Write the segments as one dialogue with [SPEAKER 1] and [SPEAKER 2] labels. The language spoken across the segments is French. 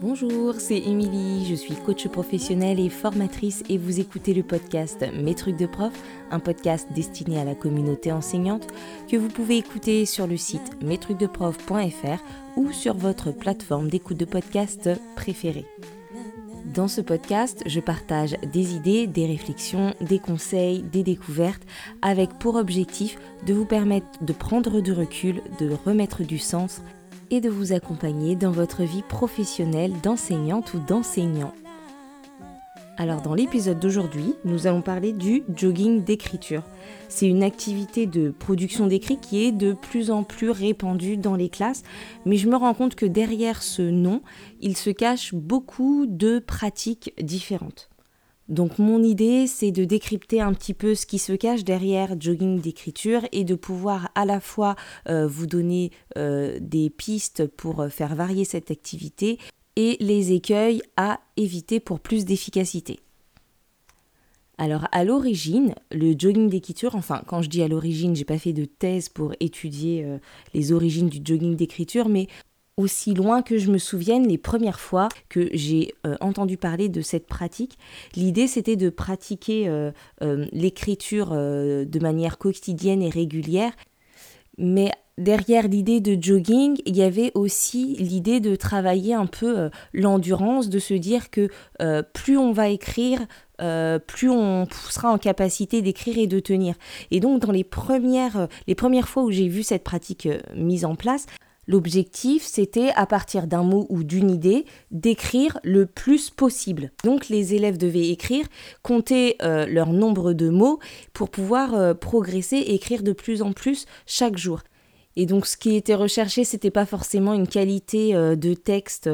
[SPEAKER 1] Bonjour, c'est Émilie, je suis coach professionnelle et formatrice et vous écoutez le podcast Mes trucs de prof, un podcast destiné à la communauté enseignante que vous pouvez écouter sur le site mestrucsdeprof.fr ou sur votre plateforme d'écoute de podcast préférée. Dans ce podcast, je partage des idées, des réflexions, des conseils, des découvertes, avec pour objectif de vous permettre de prendre du recul, de remettre du sens et de vous accompagner dans votre vie professionnelle d'enseignante ou d'enseignant. Alors dans l'épisode d'aujourd'hui, nous allons parler du jogging d'écriture. C'est une activité de production d'écrit qui est de plus en plus répandue dans les classes, mais je me rends compte que derrière ce nom, il se cache beaucoup de pratiques différentes. Donc mon idée, c'est de décrypter un petit peu ce qui se cache derrière jogging d'écriture et de pouvoir à la fois euh, vous donner euh, des pistes pour euh, faire varier cette activité et les écueils à éviter pour plus d'efficacité. Alors à l'origine, le jogging d'écriture, enfin quand je dis à l'origine, j'ai pas fait de thèse pour étudier les origines du jogging d'écriture, mais aussi loin que je me souvienne, les premières fois que j'ai euh, entendu parler de cette pratique, l'idée c'était de pratiquer euh, euh, l'écriture de manière quotidienne et régulière. Mais derrière l'idée de jogging, il y avait aussi l'idée de travailler un peu l'endurance, de se dire que plus on va écrire, plus on sera en capacité d'écrire et de tenir. Et donc dans les premières, les premières fois où j'ai vu cette pratique mise en place, L'objectif, c'était à partir d'un mot ou d'une idée, d'écrire le plus possible. Donc les élèves devaient écrire, compter euh, leur nombre de mots pour pouvoir euh, progresser et écrire de plus en plus chaque jour. Et donc ce qui était recherché, c'était pas forcément une qualité euh, de texte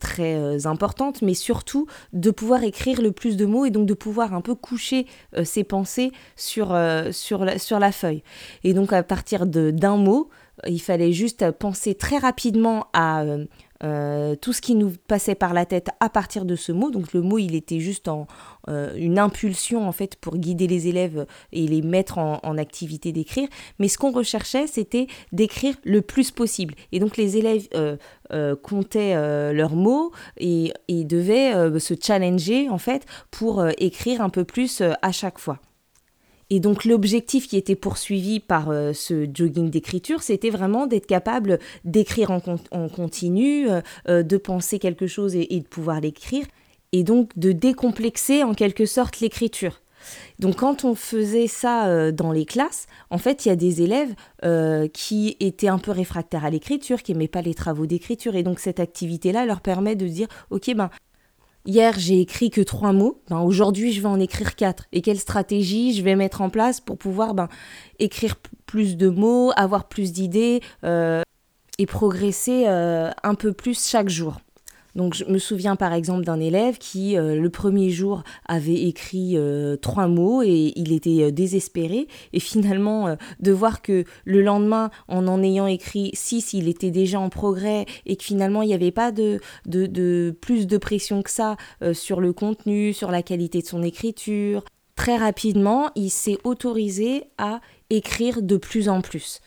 [SPEAKER 1] très importante, mais surtout de pouvoir écrire le plus de mots et donc de pouvoir un peu coucher ses pensées sur, sur, la, sur la feuille. Et donc à partir d'un mot, il fallait juste penser très rapidement à euh, euh, tout ce qui nous passait par la tête à partir de ce mot. Donc le mot, il était juste euh, une impulsion en fait pour guider les élèves et les mettre en, activité d'écrire. Mais ce qu'on recherchait, c'était d'écrire le plus possible. Et donc les élèves comptaient leurs mots et, et devaient se challenger en fait pour écrire un peu plus à chaque fois. Et donc l'objectif qui était poursuivi par euh, ce jogging d'écriture, c'était vraiment d'être capable d'écrire en, continu, euh, euh, de penser quelque chose et, de pouvoir l'écrire, et donc de décomplexer en quelque sorte l'écriture. Donc quand on faisait ça dans les classes, en fait, il y a des élèves qui étaient un peu réfractaires à l'écriture, qui n'aimaient pas les travaux d'écriture, et donc cette activité-là leur permet de dire, ok, ben Hier, j'ai écrit que trois mots. Ben, Aujourd'hui, je vais en écrire quatre. Et quelle stratégie je vais mettre en place pour pouvoir ben, écrire plus de mots, avoir plus d'idées euh, et progresser euh, un peu plus chaque jour. Donc je me souviens par exemple d'un élève qui euh, le premier jour avait écrit euh, trois mots et il était euh, désespéré et finalement de voir que le lendemain en en ayant écrit six il était déjà en progrès et que finalement il n'y avait pas de, de, de, plus de pression que ça sur le contenu, sur la qualité de son écriture. Très rapidement il s'est autorisé à écrire de plus en plus.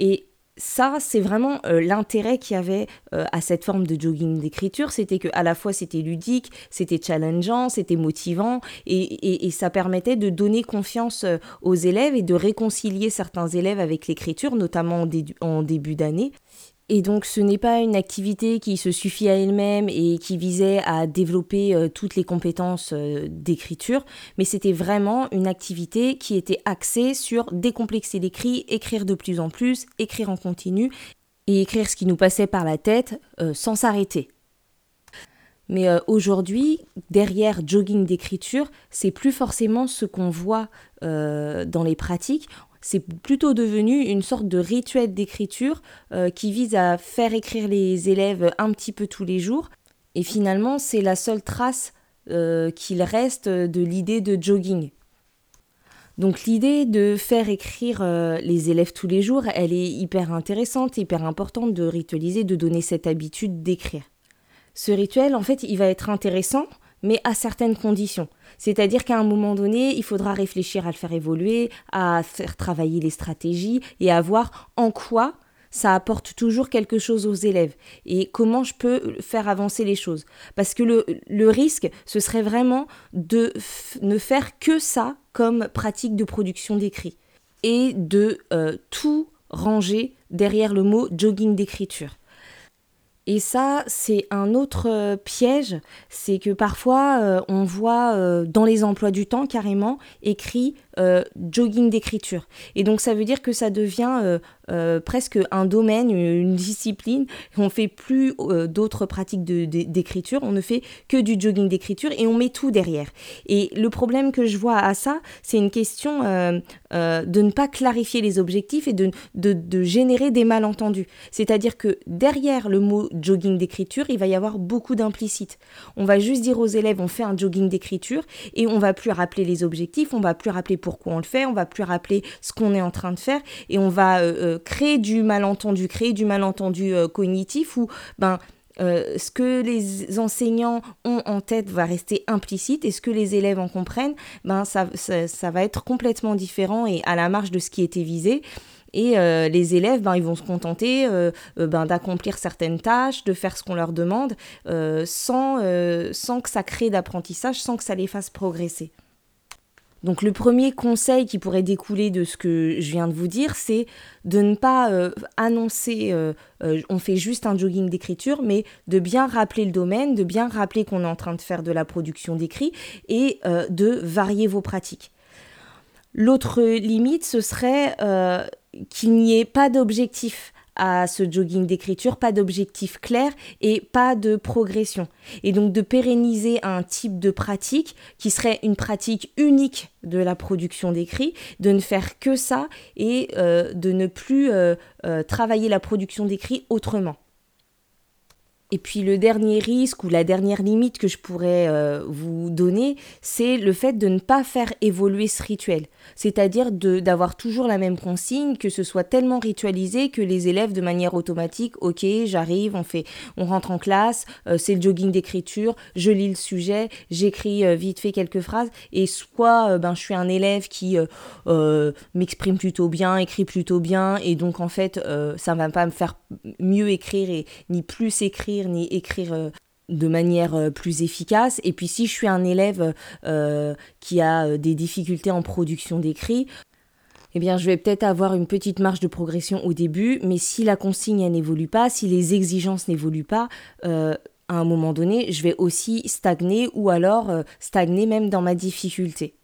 [SPEAKER 1] Et ça, c'est vraiment euh, l'intérêt qu'il y avait euh, à cette forme de jogging d'écriture, c'était que à la fois c'était ludique, c'était challengeant, c'était motivant, et, ça permettait de donner confiance euh, aux élèves et de réconcilier certains élèves avec l'écriture, notamment en début d'année. Et donc ce n'est pas une activité qui se suffit à elle-même et qui visait à développer euh, toutes les compétences euh, d'écriture, mais c'était vraiment une activité qui était axée sur décomplexer l'écrit, écrire de plus en plus, écrire en continu et écrire ce qui nous passait par la tête euh, sans s'arrêter. Mais aujourd'hui, derrière jogging d'écriture, c'est plus forcément ce qu'on voit dans les pratiques c'est plutôt devenu une sorte de rituel d'écriture euh, qui vise à faire écrire les élèves un petit peu tous les jours. Et finalement, c'est la seule trace euh, qu'il reste de l'idée de jogging. Donc l'idée de faire écrire euh, les élèves tous les jours, elle est hyper intéressante, hyper importante de ritualiser, de donner cette habitude d'écrire. Ce rituel, en fait, il va être intéressant mais à certaines conditions. C'est-à-dire qu'à un moment donné, il faudra réfléchir à le faire évoluer, à faire travailler les stratégies et à voir en quoi ça apporte toujours quelque chose aux élèves et comment je peux faire avancer les choses. Parce que le, risque, ce serait vraiment de ne faire que ça comme pratique de production d'écrit et de euh, tout ranger derrière le mot jogging d'écriture. Et ça, c'est un autre euh, piège, c'est que parfois euh, on voit euh, dans les emplois du temps carrément écrit jogging d'écriture. Et donc ça veut dire que ça devient presque un domaine, une discipline. On fait plus d'autres pratiques d'écriture, on ne fait que du jogging d'écriture et on met tout derrière. Et le problème que je vois à ça, c'est une question de ne pas clarifier les objectifs et de, de, de générer des malentendus. C'est-à-dire que derrière le mot jogging d'écriture, il va y avoir beaucoup d'implicites. On va juste dire aux élèves, on fait un jogging d'écriture et on va plus rappeler les objectifs, on va plus rappeler pourquoi on le fait, on va plus rappeler ce qu'on est en train de faire et on va euh, euh, créer du malentendu, créer du malentendu euh, cognitif où ben ce que les enseignants ont en tête va rester implicite et ce que les élèves en comprennent, ben ça, ça va être complètement différent et à la marge de ce qui était visé. Et euh, les élèves, ben, ils vont se contenter euh, euh, ben, d'accomplir certaines tâches, de faire ce qu'on leur demande, sans, sans que ça crée d'apprentissage, sans que ça les fasse progresser. Donc le premier conseil qui pourrait découler de ce que je viens de vous dire, c'est de ne pas annoncer on fait juste un jogging d'écriture, mais de bien rappeler le domaine, de bien rappeler qu'on est en train de faire de la production d'écrit et de varier vos pratiques. L'autre limite, ce serait qu'il n'y ait pas d'objectif à ce jogging d'écriture, pas d'objectif clair et pas de progression. Et donc de pérenniser un type de pratique qui serait une pratique unique de la production d'écrit, de ne faire que ça et euh, de ne plus euh, euh, travailler la production d'écrit autrement. Et puis le dernier risque ou la dernière limite que je pourrais euh, vous donner, c'est le fait de ne pas faire évoluer ce rituel. C'est-à-dire d'avoir toujours la même consigne, que ce soit tellement ritualisé que les élèves de manière automatique, ok, j'arrive, on fait, on rentre en classe, euh, c'est le jogging d'écriture, je lis le sujet, j'écris euh, vite fait quelques phrases, et soit ben je suis un élève qui m'exprime plutôt bien, écrit plutôt bien, et donc en fait ça ne va pas me faire mieux écrire et ni plus écrire ni écrire euh, de manière euh, plus efficace. Et puis si je suis un élève euh, qui a des difficultés en production d'écrit, eh bien, je vais peut-être avoir une petite marge de progression au début, mais si la consigne n'évolue pas, si les exigences n'évoluent pas, à un moment donné, je vais aussi stagner ou alors stagner même dans ma difficulté.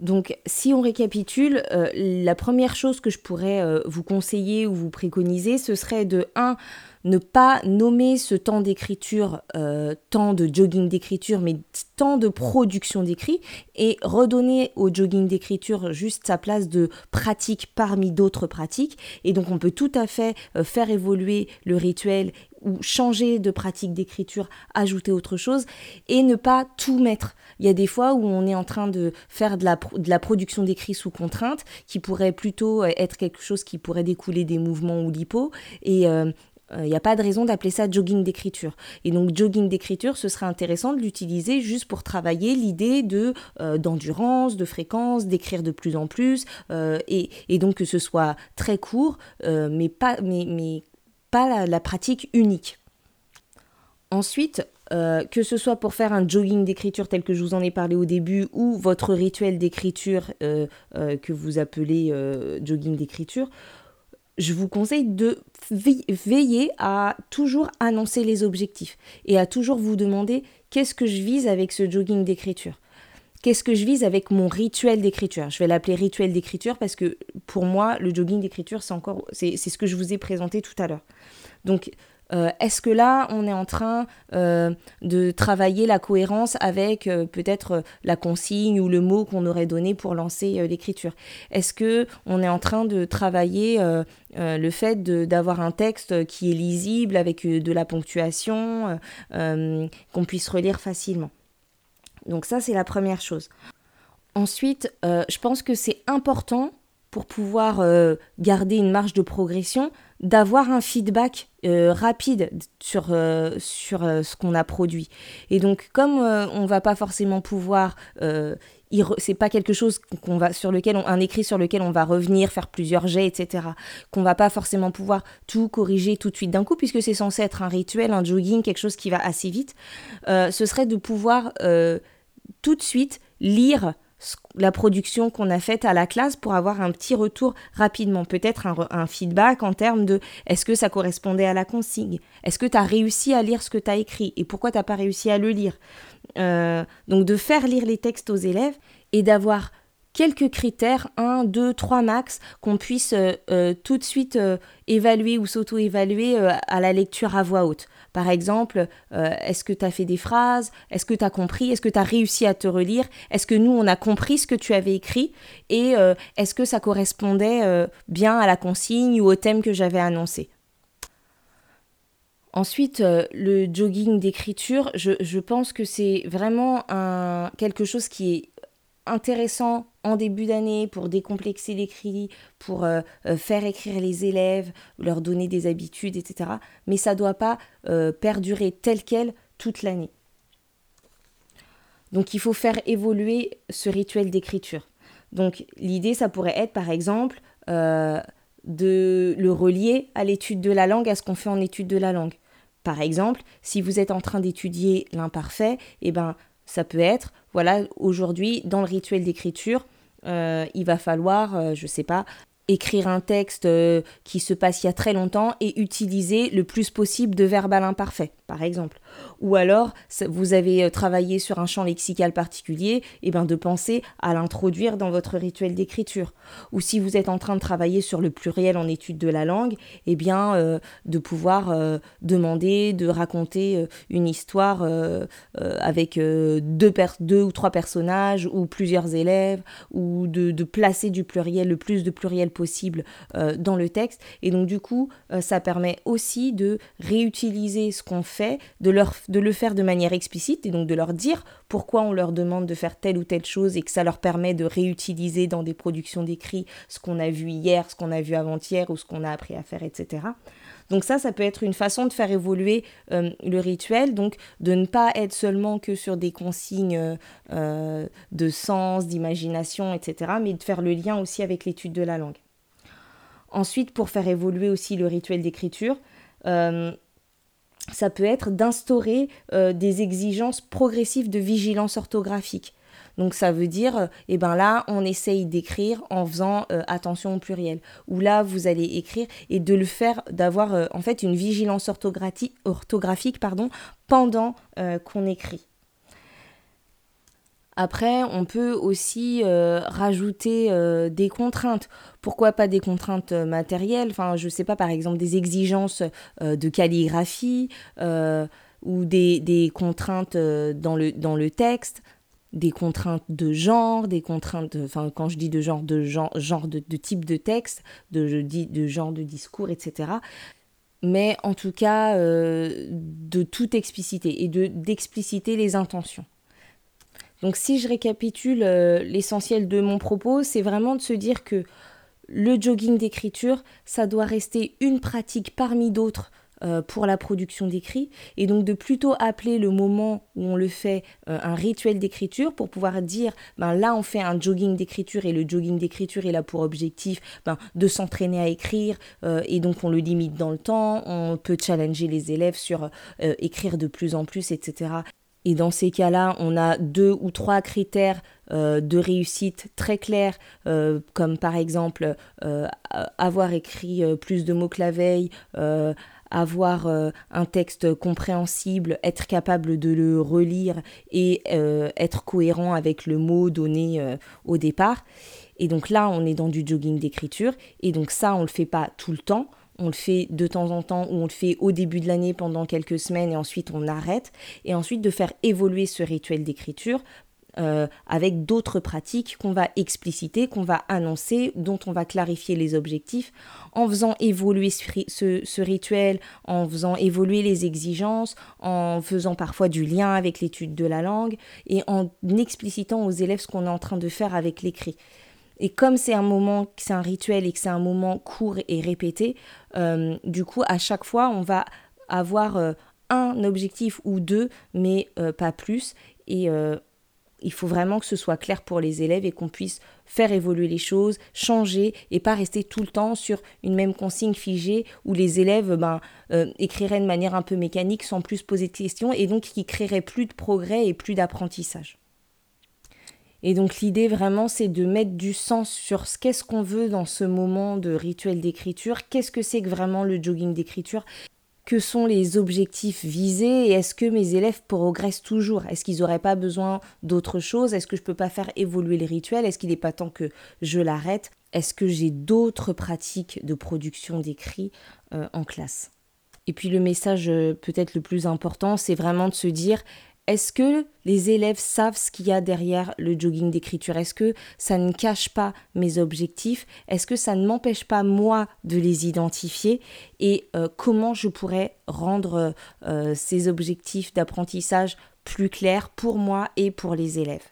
[SPEAKER 1] Donc, si on récapitule, la première chose que je pourrais vous conseiller ou vous préconiser, ce serait de 1 ne pas nommer ce temps d'écriture euh, temps de jogging d'écriture, mais temps de production d'écrit, et redonner au jogging d'écriture juste sa place de pratique parmi d'autres pratiques. Et donc on peut tout à fait euh, faire évoluer le rituel ou changer de pratique d'écriture, ajouter autre chose, et ne pas tout mettre. Il y a des fois où on est en train de faire de la, production d'écrit sous contrainte, qui pourrait plutôt euh, être quelque chose qui pourrait découler des mouvements ou l'hypo, et, il euh, n'y a pas de raison d'appeler ça jogging d'écriture. Et donc jogging d'écriture, ce serait intéressant de l'utiliser juste pour travailler l'idée de euh, d'endurance, de fréquence, d'écrire de plus en plus, euh, et, et, donc que ce soit très court, mais pas, mais, mais pas la, pratique unique. Ensuite, que ce soit pour faire un jogging d'écriture tel que je vous en ai parlé au début ou votre rituel d'écriture que vous appelez jogging d'écriture, je vous conseille de veiller à toujours annoncer les objectifs et à toujours vous demander qu'est-ce que je vise avec ce jogging d'écriture. Qu'est-ce que je vise avec mon rituel d'écriture? Je vais l'appeler rituel d'écriture parce que pour moi, le jogging d'écriture, c'est encore, c'est ce que je vous ai présenté tout à l'heure. Donc, euh, est-ce que là, on est en train euh, de travailler la cohérence avec euh, peut-être la consigne ou le mot qu'on aurait donné pour lancer l'écriture? Est-ce que on est en train de travailler le fait d'avoir un texte qui est lisible avec de la ponctuation, qu'on puisse relire facilement? Donc ça, c'est la première chose. Ensuite, je pense que c'est important pour pouvoir garder une marge de progression d'avoir un feedback euh, rapide sur, euh, euh, ce qu'on a produit. Et donc, comme on va pas forcément pouvoir, c'est pas quelque chose qu'on va sur lequel un écrit sur lequel on va revenir, faire plusieurs jets, etc. Qu'on va pas forcément pouvoir tout corriger tout de suite d'un coup, puisque c'est censé être un rituel, un jogging, quelque chose qui va assez vite. ce serait de pouvoir tout de suite lire la production qu'on a faite à la classe pour avoir un petit retour rapidement, peut-être un, feedback en termes de est-ce que ça correspondait à la consigne, est-ce que tu as réussi à lire ce que tu as écrit? Et pourquoi tu n'as pas réussi à le lire? Euh, donc de faire lire les textes aux élèves et d'avoir quelques critères, un, deux, trois max, qu'on puisse euh, euh, tout de suite évaluer ou s'auto-évaluer à la lecture à voix haute. Par exemple, euh, est-ce que tu as fait des phrases? Est-ce que tu as compris? Est-ce que tu as réussi à te relire? Est-ce que nous, on a compris ce que tu avais écrit? Et euh, est-ce que ça correspondait euh, bien à la consigne ou au thème que j'avais annoncé? Ensuite, le jogging d'écriture, je, pense que c'est vraiment un, quelque chose qui est intéressant en début d'année pour décomplexer l'écrit, pour euh, euh, faire écrire les élèves, leur donner des habitudes, etc. Mais ça ne doit pas euh, perdurer tel quel toute l'année. Donc il faut faire évoluer ce rituel d'écriture. Donc l'idée, ça pourrait être par exemple de le relier à l'étude de la langue, à ce qu'on fait en étude de la langue. Par exemple, si vous êtes en train d'étudier l'imparfait, eh ben, ça peut être, voilà, aujourd'hui, dans le rituel d'écriture, euh, il va falloir, euh, je sais pas, écrire un texte euh, qui se passe il y a très longtemps et utiliser le plus possible de verbal imparfait, par exemple. Ou alors, vous avez euh, travaillé sur un champ lexical particulier, et eh ben de penser à l'introduire dans votre rituel d'écriture. Ou si vous êtes en train de travailler sur le pluriel en étude de la langue, et eh bien euh, de pouvoir demander de raconter une histoire avec deux, ou trois personnages ou plusieurs élèves, ou de, de placer du pluriel, le plus de pluriel possible euh, dans le texte. Et donc du coup, euh, ça permet aussi de réutiliser ce qu'on fait, de, leur, de le faire de manière explicite et donc de leur dire pourquoi on leur demande de faire telle ou telle chose et que ça leur permet de réutiliser dans des productions d'écrit ce qu'on a vu hier, ce qu'on a vu avant-hier ou ce qu'on a appris à faire, etc. Donc ça, ça peut être une façon de faire évoluer euh, le rituel, donc de ne pas être seulement que sur des consignes de sens, d'imagination, etc., mais de faire le lien aussi avec l'étude de la langue. Ensuite, pour faire évoluer aussi le rituel d'écriture, euh, ça peut être d'instaurer euh, des exigences progressives de vigilance orthographique. Donc ça veut dire, euh, eh ben là, on essaye d'écrire en faisant attention au pluriel. Ou là, vous allez écrire et de le faire, d'avoir en fait une vigilance orthographique, pendant qu'on écrit. Après, on peut aussi euh, rajouter euh, des contraintes. Pourquoi pas des contraintes euh, matérielles? Enfin, je sais pas, par exemple, des exigences de calligraphie ou des, contraintes dans, le, dans le texte des contraintes de genre, des contraintes, enfin quand je dis de genre, de genre, genre de, type de texte, de, de genre de discours, etc mais en tout cas de toute expliciter et de d'expliciter les intentions. Donc si je récapitule euh, l'essentiel de mon propos, c'est vraiment de se dire que le jogging d'écriture, ça doit rester une pratique parmi d'autres euh, pour la production d'écrit. Et donc de plutôt appeler le moment où on le fait euh, un rituel d'écriture pour pouvoir dire ben là on fait un jogging d'écriture et le jogging d'écriture est là pour objectif ben, de s'entraîner à écrire et donc on le limite dans le temps on peut challenger les élèves sur écrire de plus en plus etc et dans ces cas-là, on a deux ou trois critères euh, de réussite très clairs, euh, comme par exemple euh, avoir écrit plus de mots que la veille, avoir un texte compréhensible, être capable de le relire et être cohérent avec le mot donné au départ. Et donc là, on est dans du jogging d'écriture. Et donc ça, on ne le fait pas tout le temps on le fait de temps en temps ou on le fait au début de l'année pendant quelques semaines et ensuite on arrête. Et ensuite de faire évoluer ce rituel d'écriture euh, avec d'autres pratiques qu'on va expliciter, qu'on va annoncer, dont on va clarifier les objectifs, en faisant évoluer ce, rituel, en faisant évoluer les exigences, en faisant parfois du lien avec l'étude de la langue et en explicitant aux élèves ce qu'on est en train de faire avec l'écrit. Et comme c'est un moment, c'est un rituel et que c'est un moment court et répété, euh, du coup, à chaque fois, on va avoir euh, un objectif ou deux, mais euh, pas plus. Et il faut vraiment que ce soit clair pour les élèves et qu'on puisse faire évoluer les choses, changer et pas rester tout le temps sur une même consigne figée où les élèves ben, écriraient de manière un peu mécanique sans plus poser de questions et donc qui créeraient plus de progrès et plus d'apprentissage. Et donc l'idée vraiment c'est de mettre du sens sur ce qu'est-ce qu'on veut dans ce moment de rituel d'écriture, qu'est-ce que c'est que vraiment le jogging d'écriture, que sont les objectifs visés? Et est-ce que mes élèves progressent toujours? Est-ce qu'ils n'auraient pas besoin d'autre chose? Est-ce que je ne peux pas faire évoluer les rituels Est-ce qu'il n'est pas temps que je l'arrête? Est-ce que j'ai d'autres pratiques de production d'écrit euh, en classe? Et puis le message euh, peut-être le plus important, c'est vraiment de se dire est-ce que les élèves savent ce qu'il y a derrière le jogging d'écriture? Est-ce que ça ne cache pas mes objectifs? Est-ce que ça ne m'empêche pas moi de les identifier? Et euh, comment je pourrais rendre euh, ces objectifs d'apprentissage plus clairs pour moi et pour les élèves?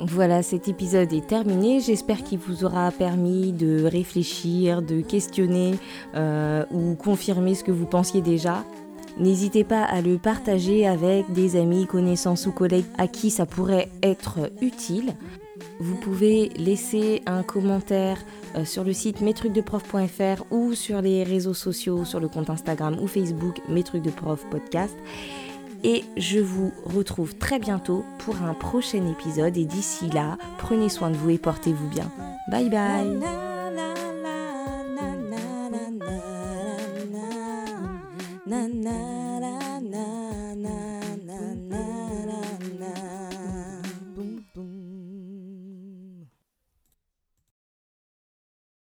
[SPEAKER 1] Voilà, cet épisode est terminé. J'espère qu'il vous aura permis de réfléchir, de questionner euh, ou confirmer ce que vous pensiez déjà. N'hésitez pas à le partager avec des amis, connaissances ou collègues à qui ça pourrait être utile. Vous pouvez laisser un commentaire euh, sur le site mestrucsdeprof.fr ou sur les réseaux sociaux, sur le compte Instagram ou Facebook Mes podcast. Et je vous retrouve très bientôt pour un prochain épisode. Et d'ici là, prenez soin de vous et portez-vous bien. Bye bye